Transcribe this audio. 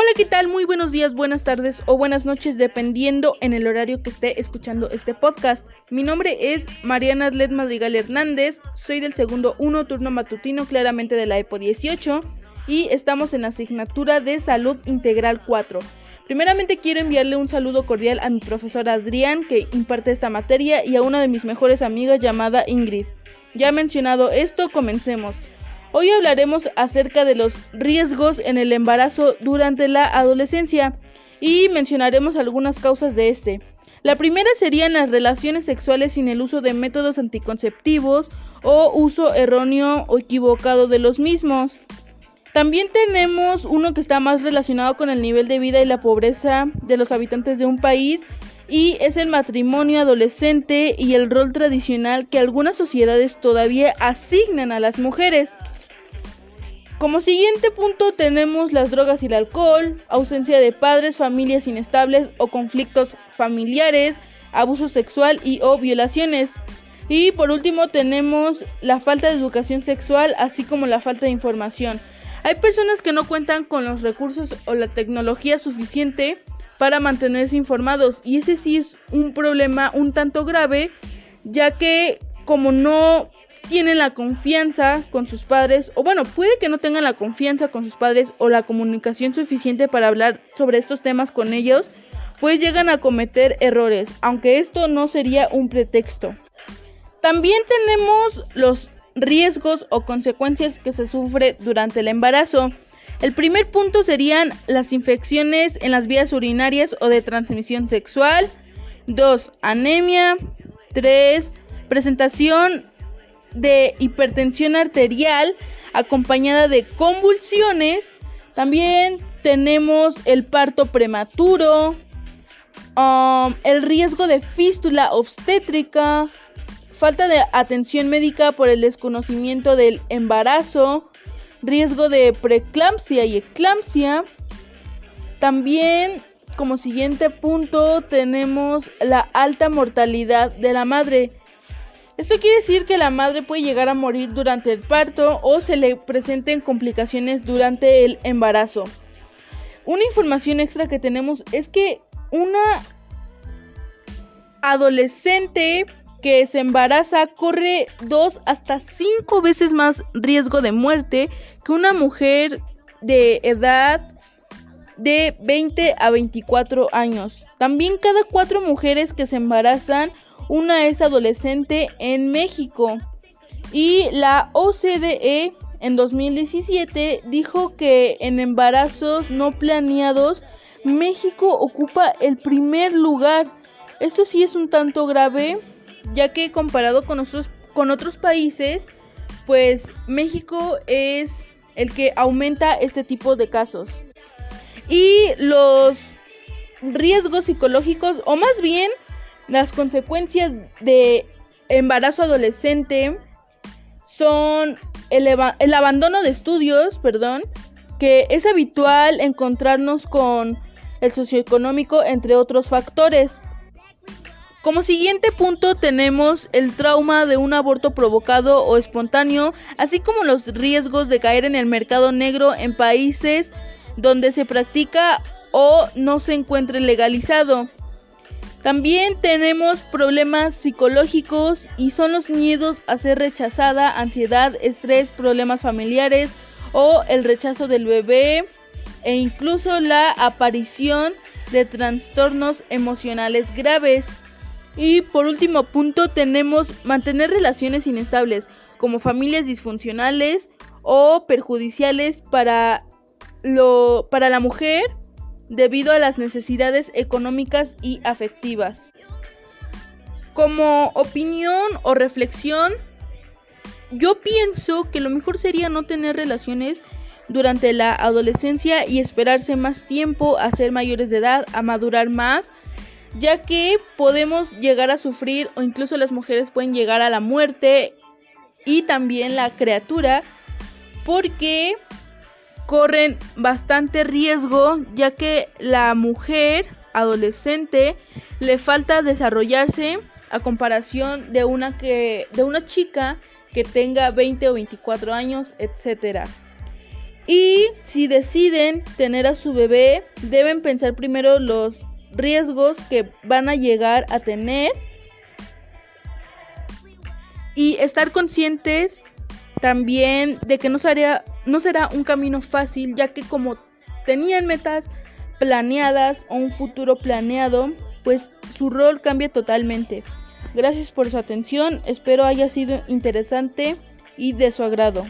Hola, ¿qué tal? Muy buenos días, buenas tardes o buenas noches, dependiendo en el horario que esté escuchando este podcast. Mi nombre es Mariana Arlet Madrigal Hernández, soy del segundo 1 turno matutino, claramente de la EPO 18, y estamos en la asignatura de Salud Integral 4. Primeramente quiero enviarle un saludo cordial a mi profesor Adrián, que imparte esta materia, y a una de mis mejores amigas llamada Ingrid. Ya mencionado esto, comencemos. Hoy hablaremos acerca de los riesgos en el embarazo durante la adolescencia y mencionaremos algunas causas de este. La primera serían las relaciones sexuales sin el uso de métodos anticonceptivos o uso erróneo o equivocado de los mismos. También tenemos uno que está más relacionado con el nivel de vida y la pobreza de los habitantes de un país y es el matrimonio adolescente y el rol tradicional que algunas sociedades todavía asignan a las mujeres. Como siguiente punto tenemos las drogas y el alcohol, ausencia de padres, familias inestables o conflictos familiares, abuso sexual y o violaciones. Y por último tenemos la falta de educación sexual, así como la falta de información. Hay personas que no cuentan con los recursos o la tecnología suficiente para mantenerse informados y ese sí es un problema un tanto grave, ya que como no tienen la confianza con sus padres, o bueno, puede que no tengan la confianza con sus padres o la comunicación suficiente para hablar sobre estos temas con ellos, pues llegan a cometer errores, aunque esto no sería un pretexto. También tenemos los riesgos o consecuencias que se sufre durante el embarazo. El primer punto serían las infecciones en las vías urinarias o de transmisión sexual. 2. Anemia. 3. Presentación de hipertensión arterial acompañada de convulsiones. También tenemos el parto prematuro, um, el riesgo de fístula obstétrica, falta de atención médica por el desconocimiento del embarazo, riesgo de preeclampsia y eclampsia. También como siguiente punto tenemos la alta mortalidad de la madre. Esto quiere decir que la madre puede llegar a morir durante el parto o se le presenten complicaciones durante el embarazo. Una información extra que tenemos es que una adolescente que se embaraza corre dos hasta cinco veces más riesgo de muerte que una mujer de edad de 20 a 24 años. También cada cuatro mujeres que se embarazan una es adolescente en México. Y la OCDE en 2017 dijo que en embarazos no planeados México ocupa el primer lugar. Esto sí es un tanto grave, ya que comparado con, con otros países, pues México es el que aumenta este tipo de casos. Y los riesgos psicológicos, o más bien las consecuencias de embarazo adolescente son el, abandono de estudios, perdón, que es habitual encontrarnos con el socioeconómico, entre otros factores. Como siguiente punto tenemos el trauma de un aborto provocado o espontáneo, así como los riesgos de caer en el mercado negro en países donde se practica o no se encuentre legalizado. También tenemos problemas psicológicos y son los miedos a ser rechazada, ansiedad, estrés, problemas familiares o el rechazo del bebé e incluso la aparición de trastornos emocionales graves. Y por último punto tenemos mantener relaciones inestables como familias disfuncionales o perjudiciales para, lo, para la mujer debido a las necesidades económicas y afectivas. Como opinión o reflexión, yo pienso que lo mejor sería no tener relaciones durante la adolescencia y esperarse más tiempo a ser mayores de edad, a madurar más, ya que podemos llegar a sufrir o incluso las mujeres pueden llegar a la muerte y también la criatura porque corren bastante riesgo ya que la mujer adolescente le falta desarrollarse a comparación de una que de una chica que tenga 20 o 24 años, etcétera. Y si deciden tener a su bebé, deben pensar primero los riesgos que van a llegar a tener y estar conscientes también de que no será, no será un camino fácil, ya que como tenían metas planeadas o un futuro planeado, pues su rol cambia totalmente. Gracias por su atención, espero haya sido interesante y de su agrado.